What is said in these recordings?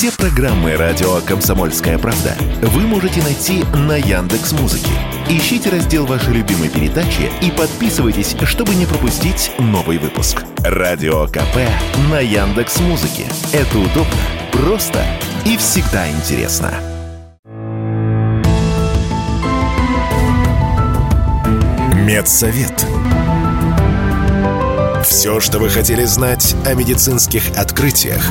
Все программы радио Комсомольская правда вы можете найти на Яндекс Музыке. Ищите раздел вашей любимой передачи и подписывайтесь, чтобы не пропустить новый выпуск. Радио КП на Яндекс Музыке. Это удобно, просто и всегда интересно. Медсовет. Все, что вы хотели знать о медицинских открытиях,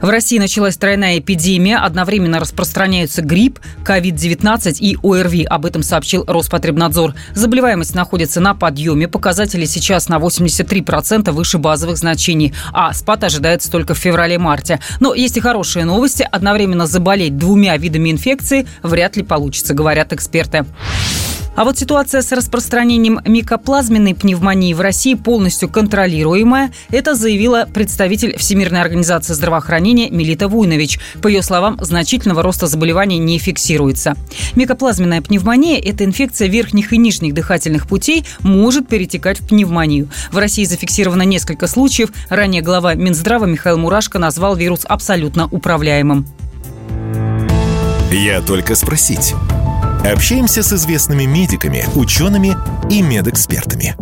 В России началась тройная эпидемия. Одновременно распространяются грипп, COVID-19 и ОРВИ. Об этом сообщил Роспотребнадзор. Заболеваемость находится на подъеме. Показатели сейчас на 83% выше базовых значений. А спад ожидается только в феврале-марте. Но есть и хорошие новости. Одновременно заболеть двумя видами инфекции вряд ли получится, говорят эксперты. А вот ситуация с распространением микоплазменной пневмонии в России полностью контролируемая. Это заявила представитель Всемирной организации здравоохранения Милита Вуйнович. По ее словам, значительного роста заболеваний не фиксируется. Микоплазменная пневмония – это инфекция верхних и нижних дыхательных путей, может перетекать в пневмонию. В России зафиксировано несколько случаев. Ранее глава Минздрава Михаил Мурашко назвал вирус абсолютно управляемым. Я только спросить. Общаемся с известными медиками, учеными и медэкспертами.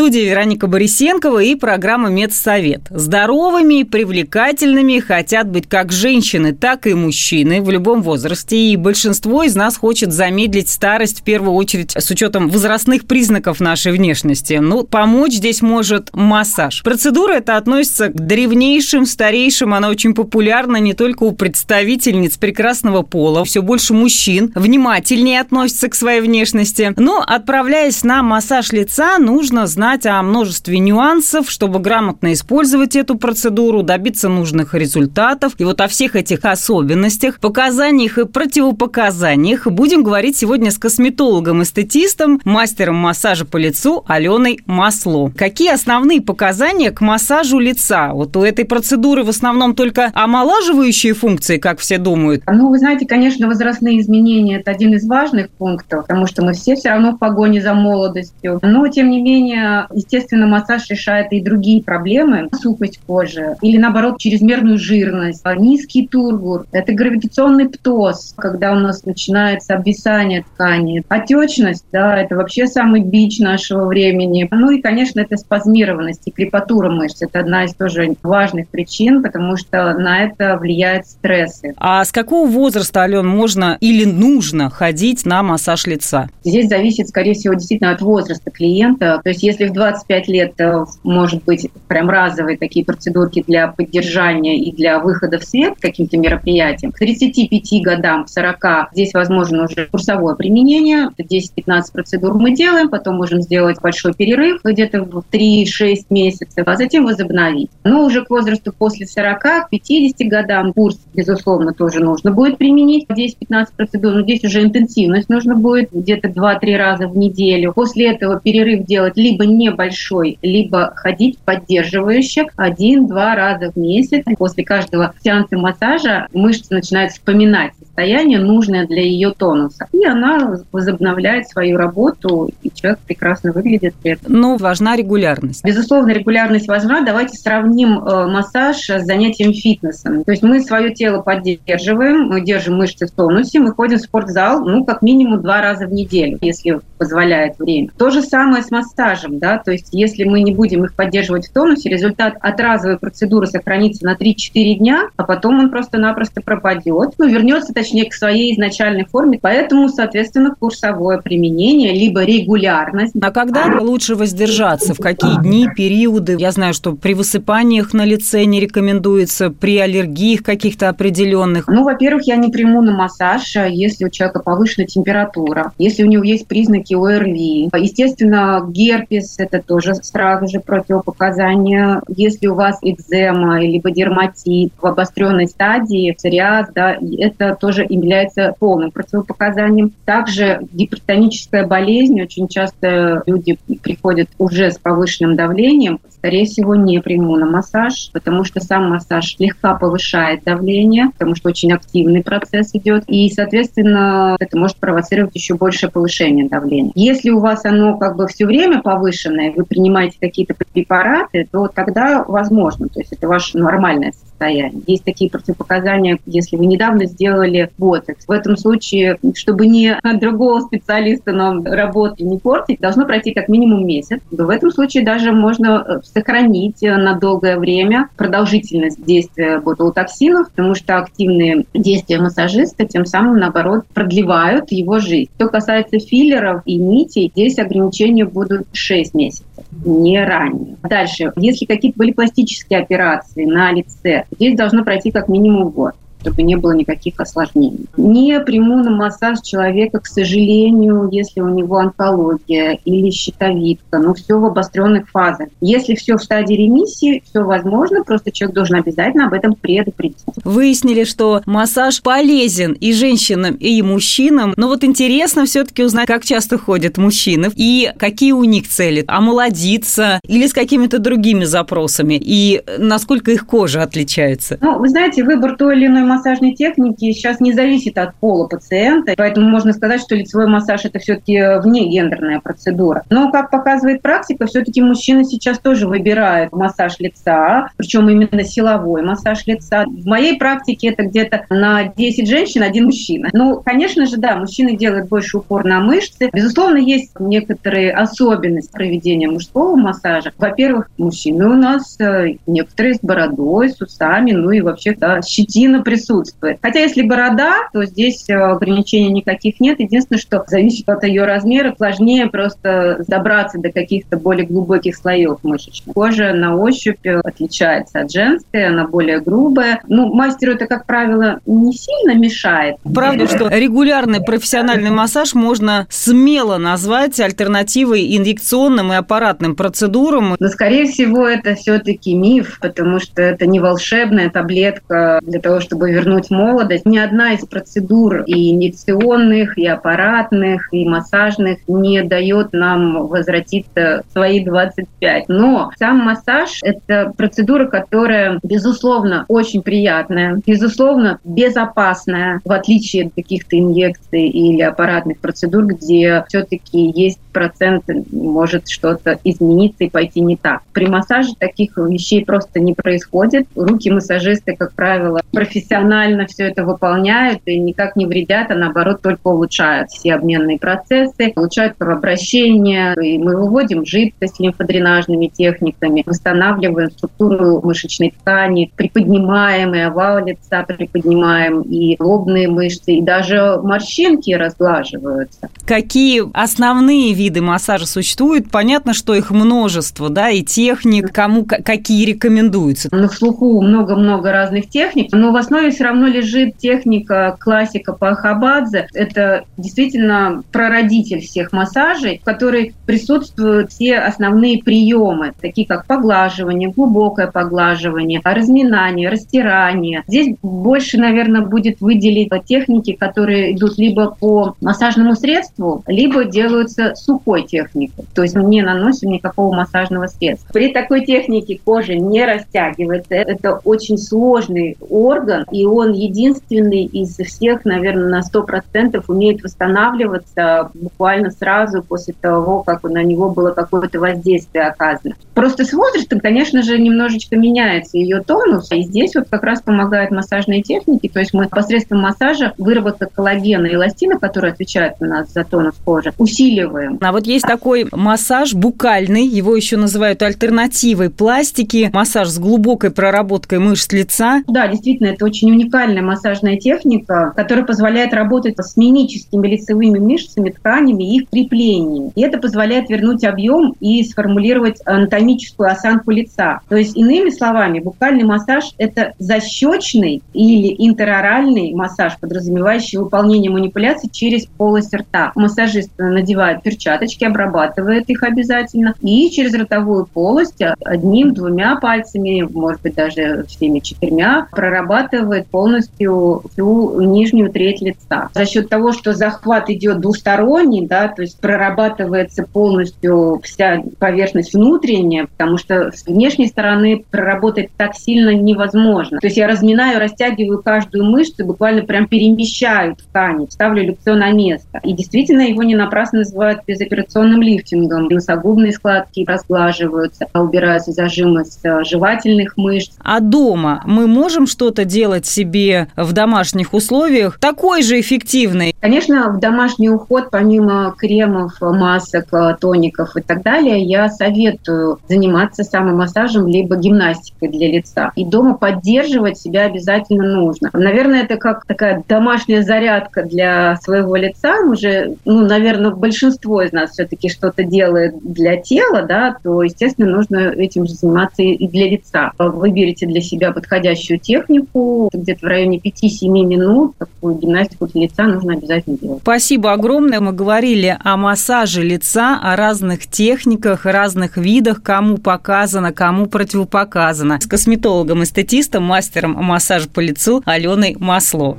Студии Вероника Борисенкова и программа «Медсовет». Здоровыми и привлекательными хотят быть как женщины, так и мужчины в любом возрасте. И большинство из нас хочет замедлить старость в первую очередь с учетом возрастных признаков нашей внешности. Ну, помочь здесь может массаж. Процедура эта относится к древнейшим, старейшим. Она очень популярна не только у представительниц прекрасного пола. Все больше мужчин внимательнее относятся к своей внешности. Но, отправляясь на массаж лица, нужно знать о множестве нюансов, чтобы грамотно использовать эту процедуру, добиться нужных результатов. И вот о всех этих особенностях, показаниях и противопоказаниях будем говорить сегодня с косметологом-эстетистом, мастером массажа по лицу Аленой Масло. Какие основные показания к массажу лица? Вот у этой процедуры в основном только омолаживающие функции, как все думают. Ну, вы знаете, конечно, возрастные изменения – это один из важных пунктов, потому что мы все все равно в погоне за молодостью. Но, тем не менее, естественно, массаж решает и другие проблемы, сухость кожи или, наоборот, чрезмерную жирность, низкий тургур. Это гравитационный птоз, когда у нас начинается обвисание ткани. Отечность, да, это вообще самый бич нашего времени. Ну и, конечно, это спазмированность и крепатура мышц. Это одна из тоже важных причин, потому что на это влияют стрессы. А с какого возраста, Ален, можно или нужно ходить на массаж лица? Здесь зависит, скорее всего, действительно от возраста клиента. То есть если в 25 лет, э, может быть, прям разовые такие процедурки для поддержания и для выхода в свет каким-то мероприятиям, к 35 годам, к 40 здесь возможно уже курсовое применение. 10-15 процедур мы делаем, потом можем сделать большой перерыв где-то в 3-6 месяцев, а затем возобновить. Но уже к возрасту после 40, к 50 годам курс, безусловно, тоже нужно будет применить 10-15 процедур, но здесь уже интенсивность нужно будет где-то 2-3 раза в неделю. После этого перерыв делать либо небольшой, либо ходить поддерживающе один-два раза в месяц. После каждого сеанса массажа мышцы начинают вспоминать состояние, нужное для ее тонуса. И она возобновляет свою работу, и человек прекрасно выглядит при этом. Но важна регулярность. Безусловно, регулярность важна. Давайте сравним э, массаж с занятием фитнесом. То есть мы свое тело поддерживаем, мы держим мышцы в тонусе, мы ходим в спортзал, ну, как минимум два раза в неделю, если позволяет время. То же самое с массажем, да, то есть если мы не будем их поддерживать в тонусе, результат от разовой процедуры сохранится на 3-4 дня, а потом он просто-напросто пропадет, ну, вернется, точнее, точнее, к своей изначальной форме. Поэтому, соответственно, курсовое применение, либо регулярность. А когда лучше воздержаться? В какие дни, периоды? Я знаю, что при высыпаниях на лице не рекомендуется, при аллергиях каких-то определенных. Ну, во-первых, я не приму на массаж, если у человека повышенная температура, если у него есть признаки ОРВИ. Естественно, герпес – это тоже сразу же противопоказание. Если у вас экзема, либо дерматит в обостренной стадии, псориаз, да, это тоже является полным противопоказанием. Также гипертоническая болезнь. Очень часто люди приходят уже с повышенным давлением. Скорее всего, не приму на массаж, потому что сам массаж слегка повышает давление, потому что очень активный процесс идет. И, соответственно, это может провоцировать еще большее повышение давления. Если у вас оно как бы все время повышенное, вы принимаете какие-то препараты, то тогда возможно. То есть это ваше нормальное состояние. Есть такие противопоказания, если вы недавно сделали ботекс. В этом случае, чтобы не другого специалиста нам работу не портить, должно пройти как минимум месяц. В этом случае даже можно э, сохранить э, на долгое время продолжительность действия ботулотоксинов, потому что активные действия массажиста тем самым, наоборот, продлевают его жизнь. Что касается филлеров и нитей, здесь ограничения будут 6 месяцев не ранее. Дальше, если какие-то были пластические операции на лице, здесь должно пройти как минимум год чтобы не было никаких осложнений. Не приму на массаж человека, к сожалению, если у него онкология или щитовидка, но все в обостренных фазах. Если все в стадии ремиссии, все возможно, просто человек должен обязательно об этом предупредить. Выяснили, что массаж полезен и женщинам, и мужчинам, но вот интересно все-таки узнать, как часто ходят мужчины и какие у них цели, омолодиться или с какими-то другими запросами, и насколько их кожа отличается. Ну, вы знаете, выбор той или иной массажной техники сейчас не зависит от пола пациента, поэтому можно сказать, что лицевой массаж это все-таки вне гендерная процедура. Но, как показывает практика, все-таки мужчины сейчас тоже выбирают массаж лица, причем именно силовой массаж лица. В моей практике это где-то на 10 женщин один мужчина. Ну, конечно же, да, мужчины делают больше упор на мышцы. Безусловно, есть некоторые особенности проведения мужского массажа. Во-первых, мужчины у нас э, некоторые с бородой, с усами, ну и вообще да, щетина присутствует присутствует. Хотя если борода, то здесь э, ограничений никаких нет. Единственное, что зависит от ее размера, сложнее просто добраться до каких-то более глубоких слоев мышечных. Кожа на ощупь э, отличается от женской, она более грубая. Ну, мастеру это, как правило, не сильно мешает. Правда, что регулярный профессиональный массаж можно смело назвать альтернативой инъекционным и аппаратным процедурам. Но, скорее всего, это все-таки миф, потому что это не волшебная таблетка для того, чтобы вернуть молодость. Ни одна из процедур и инъекционных, и аппаратных, и массажных не дает нам возвратиться в свои 25. Но сам массаж – это процедура, которая, безусловно, очень приятная, безусловно, безопасная, в отличие от каких-то инъекций или аппаратных процедур, где все-таки есть процент, может что-то измениться и пойти не так. При массаже таких вещей просто не происходит. Руки массажисты, как правило, профессионально все это выполняют и никак не вредят, а наоборот только улучшают все обменные процессы, улучшают кровообращение, и мы выводим жидкость лимфодренажными техниками, восстанавливаем структуру мышечной ткани, приподнимаем и овал лица, приподнимаем и лобные мышцы, и даже морщинки разглаживаются. Какие основные виды массажа существуют? Понятно, что их множество, да, и техник, кому какие рекомендуются. На слуху много-много разных техник, но в основе все равно лежит техника классика Пахабадзе. Это действительно прародитель всех массажей, в которой присутствуют все основные приемы, такие как поглаживание, глубокое поглаживание, разминание, растирание. Здесь больше, наверное, будет выделить техники, которые идут либо по массажному средству, либо делаются сухой техникой. То есть мы не наносим никакого массажного средства. При такой технике кожа не растягивается. Это очень сложный орган, и он единственный из всех, наверное, на 100% умеет восстанавливаться буквально сразу после того, как на него было какое-то воздействие оказано. Просто с возрастом, конечно же, немножечко меняется ее тонус, и здесь вот как раз помогают массажные техники, то есть мы посредством массажа выработка коллагена и эластина, которые отвечают у нас за тонус кожи, усиливаем. А вот есть такой массаж букальный, его еще называют альтернативой пластики, массаж с глубокой проработкой мышц лица. Да, действительно, это очень уникальная массажная техника, которая позволяет работать с мимическими лицевыми мышцами, тканями и их креплениями. И это позволяет вернуть объем и сформулировать анатомическую осанку лица. То есть, иными словами, букальный массаж – это защечный или интероральный массаж, подразумевающий выполнение манипуляций через полость рта. Массажист надевает перчаточки, обрабатывает их обязательно, и через ротовую полость одним-двумя пальцами, может быть, даже всеми четырьмя, прорабатывает полностью всю нижнюю треть лица. За счет того, что захват идет двусторонний, да, то есть прорабатывается полностью вся поверхность внутренняя, потому что с внешней стороны проработать так сильно невозможно. То есть я разминаю, растягиваю каждую мышцу, буквально прям перемещаю ткани, ставлю лицо на место. И действительно его не напрасно называют безоперационным лифтингом. Носогубные складки разглаживаются, убираются зажимы с э, жевательных мышц. А дома мы можем что-то делать себе в домашних условиях такой же эффективный? Конечно, в домашний уход, помимо кремов, масок, тоников и так далее, я советую заниматься самомассажем либо гимнастикой для лица. И дома поддерживать себя обязательно нужно. Наверное, это как такая домашняя зарядка для своего лица. Мы же, ну, наверное, большинство из нас все-таки что-то делает для тела, да, то, естественно, нужно этим же заниматься и для лица. Выберите для себя подходящую технику, где-то в районе 5-7 минут такую гимнастику для лица нужно обязательно делать. Спасибо огромное. Мы говорили о массаже лица, о разных техниках, разных видах, кому показано, кому противопоказано. С косметологом-эстетистом, мастером массажа по лицу Аленой Масло.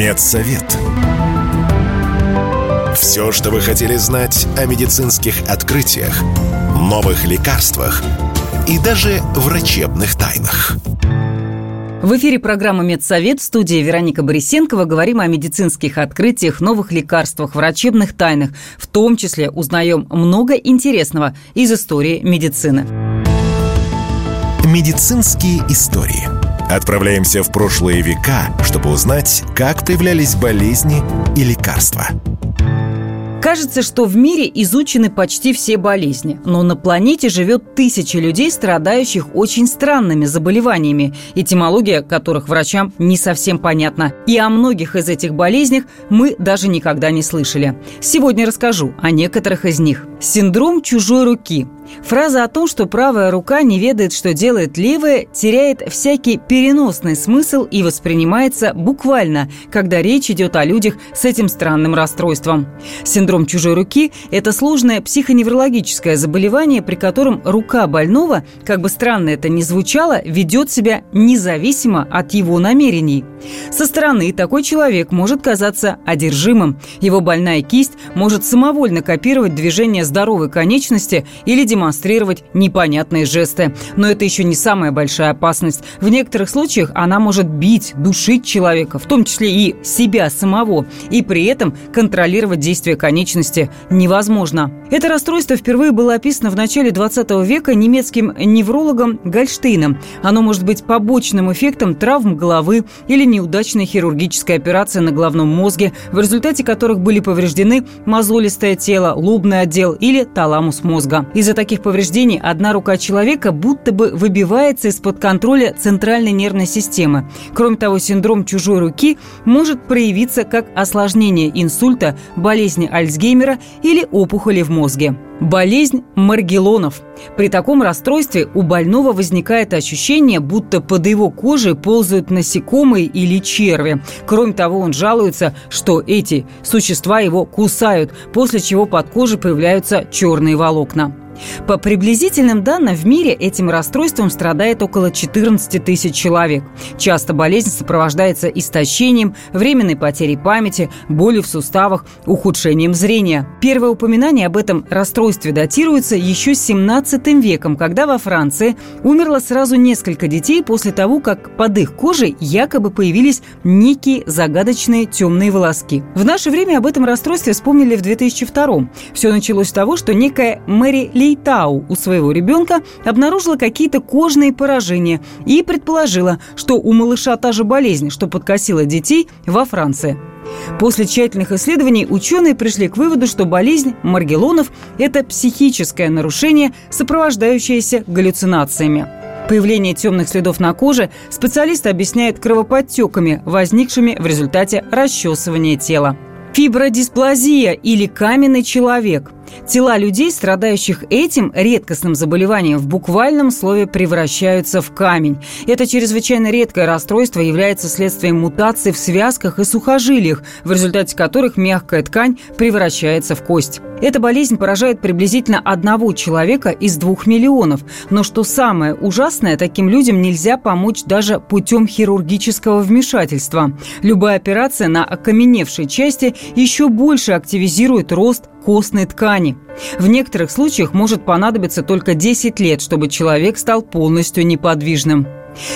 Медсовет. Все, что вы хотели знать о медицинских открытиях, новых лекарствах и даже врачебных тайнах. В эфире программа «Медсовет» в студии Вероника Борисенкова. Говорим о медицинских открытиях, новых лекарствах, врачебных тайнах. В том числе узнаем много интересного из истории медицины. Медицинские истории. Отправляемся в прошлые века, чтобы узнать, как появлялись болезни и лекарства. Кажется, что в мире изучены почти все болезни, но на планете живет тысячи людей, страдающих очень странными заболеваниями, этимология которых врачам не совсем понятна. И о многих из этих болезнях мы даже никогда не слышали. Сегодня расскажу о некоторых из них. Синдром чужой руки Фраза о том, что правая рука не ведает, что делает левая, теряет всякий переносный смысл и воспринимается буквально, когда речь идет о людях с этим странным расстройством. Синдром чужой руки – это сложное психоневрологическое заболевание, при котором рука больного, как бы странно это ни звучало, ведет себя независимо от его намерений. Со стороны такой человек может казаться одержимым. Его больная кисть может самовольно копировать движение здоровой конечности или демонстрировать демонстрировать непонятные жесты. Но это еще не самая большая опасность. В некоторых случаях она может бить, душить человека, в том числе и себя самого, и при этом контролировать действия конечности невозможно. Это расстройство впервые было описано в начале 20 века немецким неврологом Гольштейном. Оно может быть побочным эффектом травм головы или неудачной хирургической операции на головном мозге, в результате которых были повреждены мозолистое тело, лобный отдел или таламус мозга. Из-за таких таких повреждений одна рука человека будто бы выбивается из-под контроля центральной нервной системы. Кроме того, синдром чужой руки может проявиться как осложнение инсульта, болезни Альцгеймера или опухоли в мозге. Болезнь Маргелонов. При таком расстройстве у больного возникает ощущение, будто под его кожей ползают насекомые или черви. Кроме того, он жалуется, что эти существа его кусают, после чего под кожей появляются черные волокна. По приблизительным данным, в мире этим расстройством страдает около 14 тысяч человек. Часто болезнь сопровождается истощением, временной потерей памяти, болью в суставах, ухудшением зрения. Первое упоминание об этом расстройстве датируется еще 17 веком, когда во Франции умерло сразу несколько детей после того, как под их кожей якобы появились некие загадочные темные волоски. В наше время об этом расстройстве вспомнили в 2002 Все началось с того, что некая Мэри Ли Кейтау у своего ребенка обнаружила какие-то кожные поражения и предположила, что у малыша та же болезнь, что подкосила детей во Франции. После тщательных исследований ученые пришли к выводу, что болезнь Маргелонов – это психическое нарушение, сопровождающееся галлюцинациями. Появление темных следов на коже специалисты объясняют кровоподтеками, возникшими в результате расчесывания тела. Фибродисплазия или каменный человек – Тела людей, страдающих этим редкостным заболеванием, в буквальном слове превращаются в камень. Это чрезвычайно редкое расстройство является следствием мутаций в связках и сухожилиях, в результате которых мягкая ткань превращается в кость. Эта болезнь поражает приблизительно одного человека из двух миллионов. Но что самое ужасное, таким людям нельзя помочь даже путем хирургического вмешательства. Любая операция на окаменевшей части еще больше активизирует рост костной ткани. В некоторых случаях может понадобиться только 10 лет, чтобы человек стал полностью неподвижным.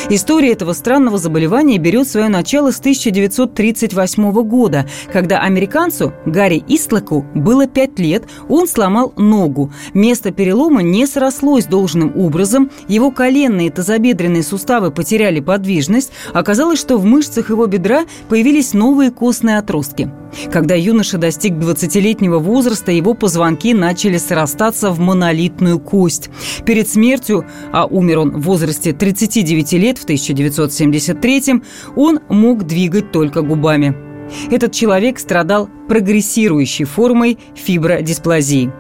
История этого странного заболевания берет свое начало с 1938 года, когда американцу Гарри Истлоку было 5 лет, он сломал ногу. Место перелома не срослось должным образом, его коленные и тазобедренные суставы потеряли подвижность, оказалось, что в мышцах его бедра появились новые костные отростки. Когда юноша достиг 20-летнего возраста, его позвонки начали срастаться в монолитную кость. Перед смертью, а умер он в возрасте 39 лет в 1973 он мог двигать только губами. Этот человек страдал прогрессирующей формой фибродисплазии.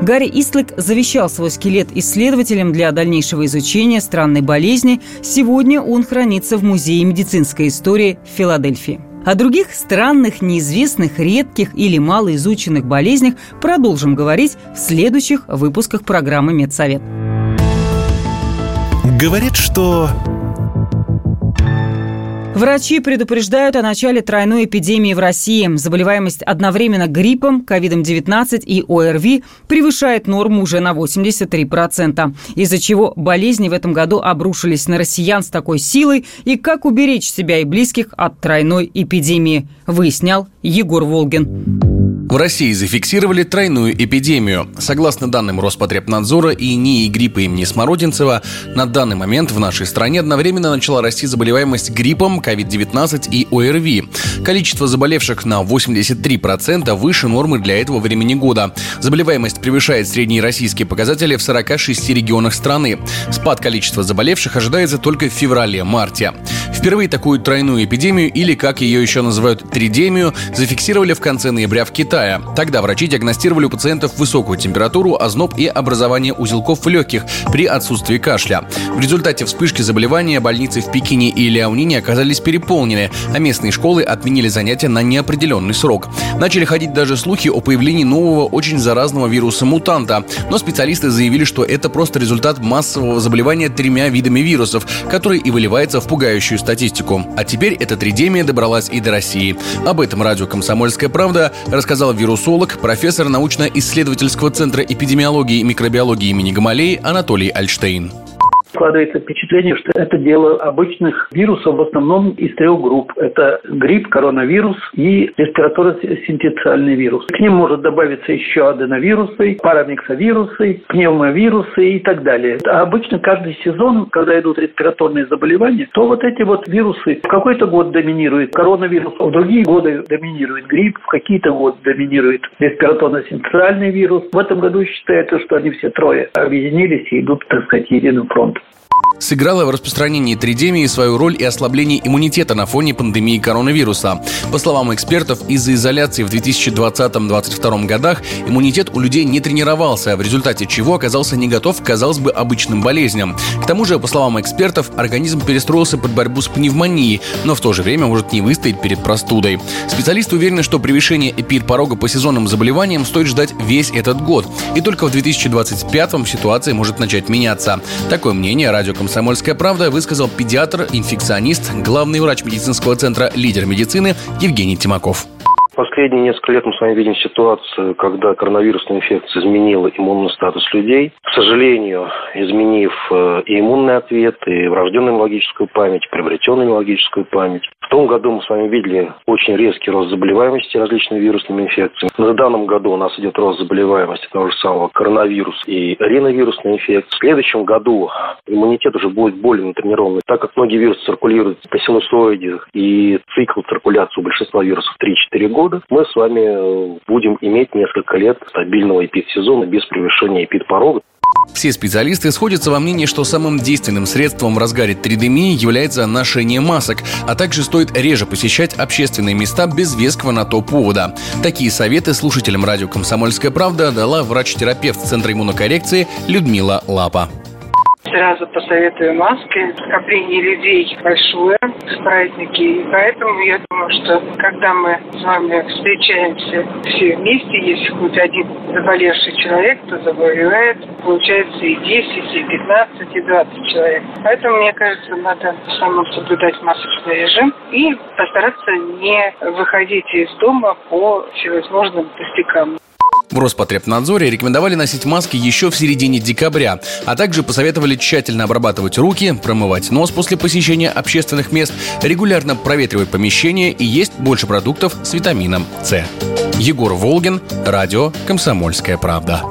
Гарри Истлик завещал свой скелет исследователям для дальнейшего изучения странной болезни. Сегодня он хранится в Музее медицинской истории в Филадельфии. О других странных, неизвестных, редких или малоизученных болезнях продолжим говорить в следующих выпусках программы «Медсовет». Говорит, что Врачи предупреждают о начале тройной эпидемии в России. Заболеваемость одновременно гриппом, ковидом-19 и ОРВИ превышает норму уже на 83%, из-за чего болезни в этом году обрушились на россиян с такой силой и как уберечь себя и близких от тройной эпидемии, выяснял Егор Волгин. В России зафиксировали тройную эпидемию. Согласно данным Роспотребнадзора и НИИ гриппа имени Смородинцева, на данный момент в нашей стране одновременно начала расти заболеваемость гриппом, COVID-19 и ОРВИ. Количество заболевших на 83% выше нормы для этого времени года. Заболеваемость превышает средние российские показатели в 46 регионах страны. Спад количества заболевших ожидается только в феврале-марте. Впервые такую тройную эпидемию, или как ее еще называют тридемию, зафиксировали в конце ноября в Китае. Китая. Тогда врачи диагностировали у пациентов высокую температуру, озноб и образование узелков в легких при отсутствии кашля. В результате вспышки заболевания больницы в Пекине и Ляонине оказались переполнены, а местные школы отменили занятия на неопределенный срок. Начали ходить даже слухи о появлении нового очень заразного вируса-мутанта, но специалисты заявили, что это просто результат массового заболевания тремя видами вирусов, который и выливается в пугающую статистику. А теперь эта тридемия добралась и до России. Об этом радио «Комсомольская правда» рассказал вирусолог, профессор научно-исследовательского центра эпидемиологии и микробиологии имени Гамалеи Анатолий Альштейн. Складывается впечатление, что это дело обычных вирусов, в основном из трех групп. Это грипп, коронавирус и респираторно-синтециальный вирус. К ним может добавиться еще аденовирусы, парамиксовирусы, пневмовирусы и так далее. А обычно каждый сезон, когда идут респираторные заболевания, то вот эти вот вирусы в какой-то год доминирует коронавирус, в другие годы доминирует грипп, в какие-то годы доминирует респираторно-синтециальный вирус. В этом году считается, что они все трое объединились и идут, так сказать, единым фронтом сыграла в распространении тридемии свою роль и ослаблении иммунитета на фоне пандемии коронавируса. По словам экспертов, из-за изоляции в 2020-2022 годах иммунитет у людей не тренировался, в результате чего оказался не готов к, казалось бы, обычным болезням. К тому же, по словам экспертов, организм перестроился под борьбу с пневмонией, но в то же время может не выстоять перед простудой. Специалисты уверены, что превышение эпид-порога по сезонным заболеваниям стоит ждать весь этот год. И только в 2025 ситуация может начать меняться. Такое мнение радио «Комсомольская правда» высказал педиатр, инфекционист, главный врач медицинского центра «Лидер медицины» Евгений Тимаков. По последние несколько лет мы с вами видим ситуацию, когда коронавирусная инфекция изменила иммунный статус людей. К сожалению, изменив э, и иммунный ответ, и врожденную иммунологическую память, приобретенную иммунологическую память. В том году мы с вами видели очень резкий рост заболеваемости различными вирусными инфекциями. На данном году у нас идет рост заболеваемости того же самого коронавируса и риновирусной инфекции. В следующем году иммунитет уже будет более натренированный, так как многие вирусы циркулируют по синусоиде и цикл циркуляции у большинства вирусов 3-4 года, мы с вами э, будем иметь несколько лет стабильного эпид-сезона без превышения эпид-порога. Все специалисты сходятся во мнении, что самым действенным средством в разгаре тридемии является ношение масок, а также стоит реже посещать общественные места без веского на то повода. Такие советы слушателям радио «Комсомольская правда» дала врач-терапевт Центра иммунокоррекции Людмила Лапа сразу посоветую маски. Скопление людей большое в праздники. И поэтому я думаю, что когда мы с вами встречаемся все вместе, если хоть один заболевший человек, то заболевает, получается и 10, и 15, и 20 человек. Поэтому, мне кажется, надо основном соблюдать масочный режим и постараться не выходить из дома по всевозможным пустякам. В Роспотребнадзоре рекомендовали носить маски еще в середине декабря, а также посоветовали тщательно обрабатывать руки, промывать нос после посещения общественных мест, регулярно проветривать помещение и есть больше продуктов с витамином С. Егор Волгин, радио «Комсомольская правда».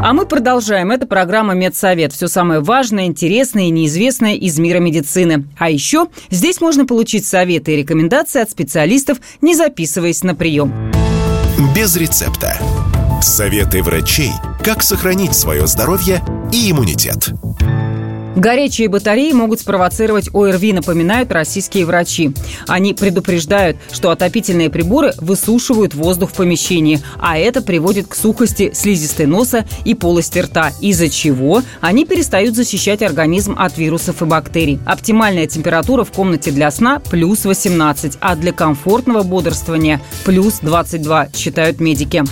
А мы продолжаем. Это программа «Медсовет». Все самое важное, интересное и неизвестное из мира медицины. А еще здесь можно получить советы и рекомендации от специалистов, не записываясь на прием. Без рецепта. Советы врачей, как сохранить свое здоровье и иммунитет. Горячие батареи могут спровоцировать ОРВИ, напоминают российские врачи. Они предупреждают, что отопительные приборы высушивают воздух в помещении, а это приводит к сухости слизистой носа и полости рта, из-за чего они перестают защищать организм от вирусов и бактерий. Оптимальная температура в комнате для сна – плюс 18, а для комфортного бодрствования – плюс 22, считают медики.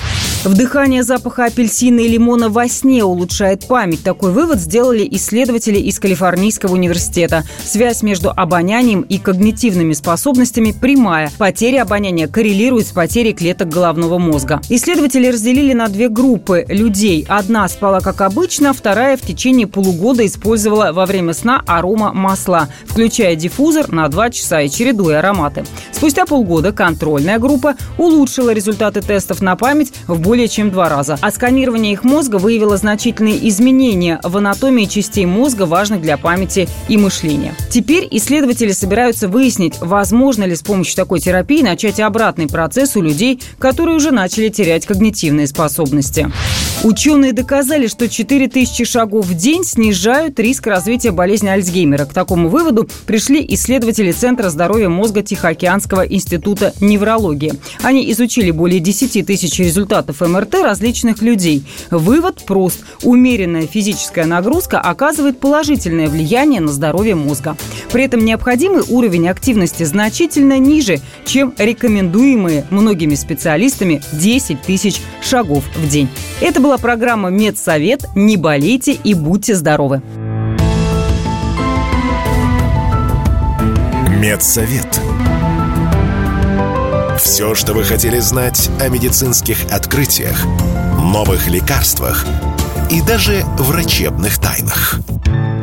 Вдыхание запаха апельсина и лимона во сне улучшает память. Такой вывод сделали исследователи из Калифорнийского университета. Связь между обонянием и когнитивными способностями прямая. Потеря обоняния коррелирует с потерей клеток головного мозга. Исследователи разделили на две группы людей. Одна спала как обычно, вторая в течение полугода использовала во время сна арома масла, включая диффузор на 2 часа и чередуя ароматы. Спустя полгода контрольная группа улучшила результаты тестов на память в более чем два раза. А сканирование их мозга выявило значительные изменения в анатомии частей мозга, важных для памяти и мышления. Теперь исследователи собираются выяснить, возможно ли с помощью такой терапии начать обратный процесс у людей, которые уже начали терять когнитивные способности. Ученые доказали, что 4000 шагов в день снижают риск развития болезни Альцгеймера. К такому выводу пришли исследователи Центра здоровья мозга Тихоокеанского института неврологии. Они изучили более 10 тысяч результатов МРТ различных людей. Вывод прост. Умеренная физическая нагрузка оказывает положительное влияние на здоровье мозга. При этом необходимый уровень активности значительно ниже, чем рекомендуемые многими специалистами 10 тысяч шагов в день. Это была программа «Медсовет». Не болейте и будьте здоровы. Медсовет. Все, что вы хотели знать о медицинских открытиях, новых лекарствах и даже врачебных тайнах –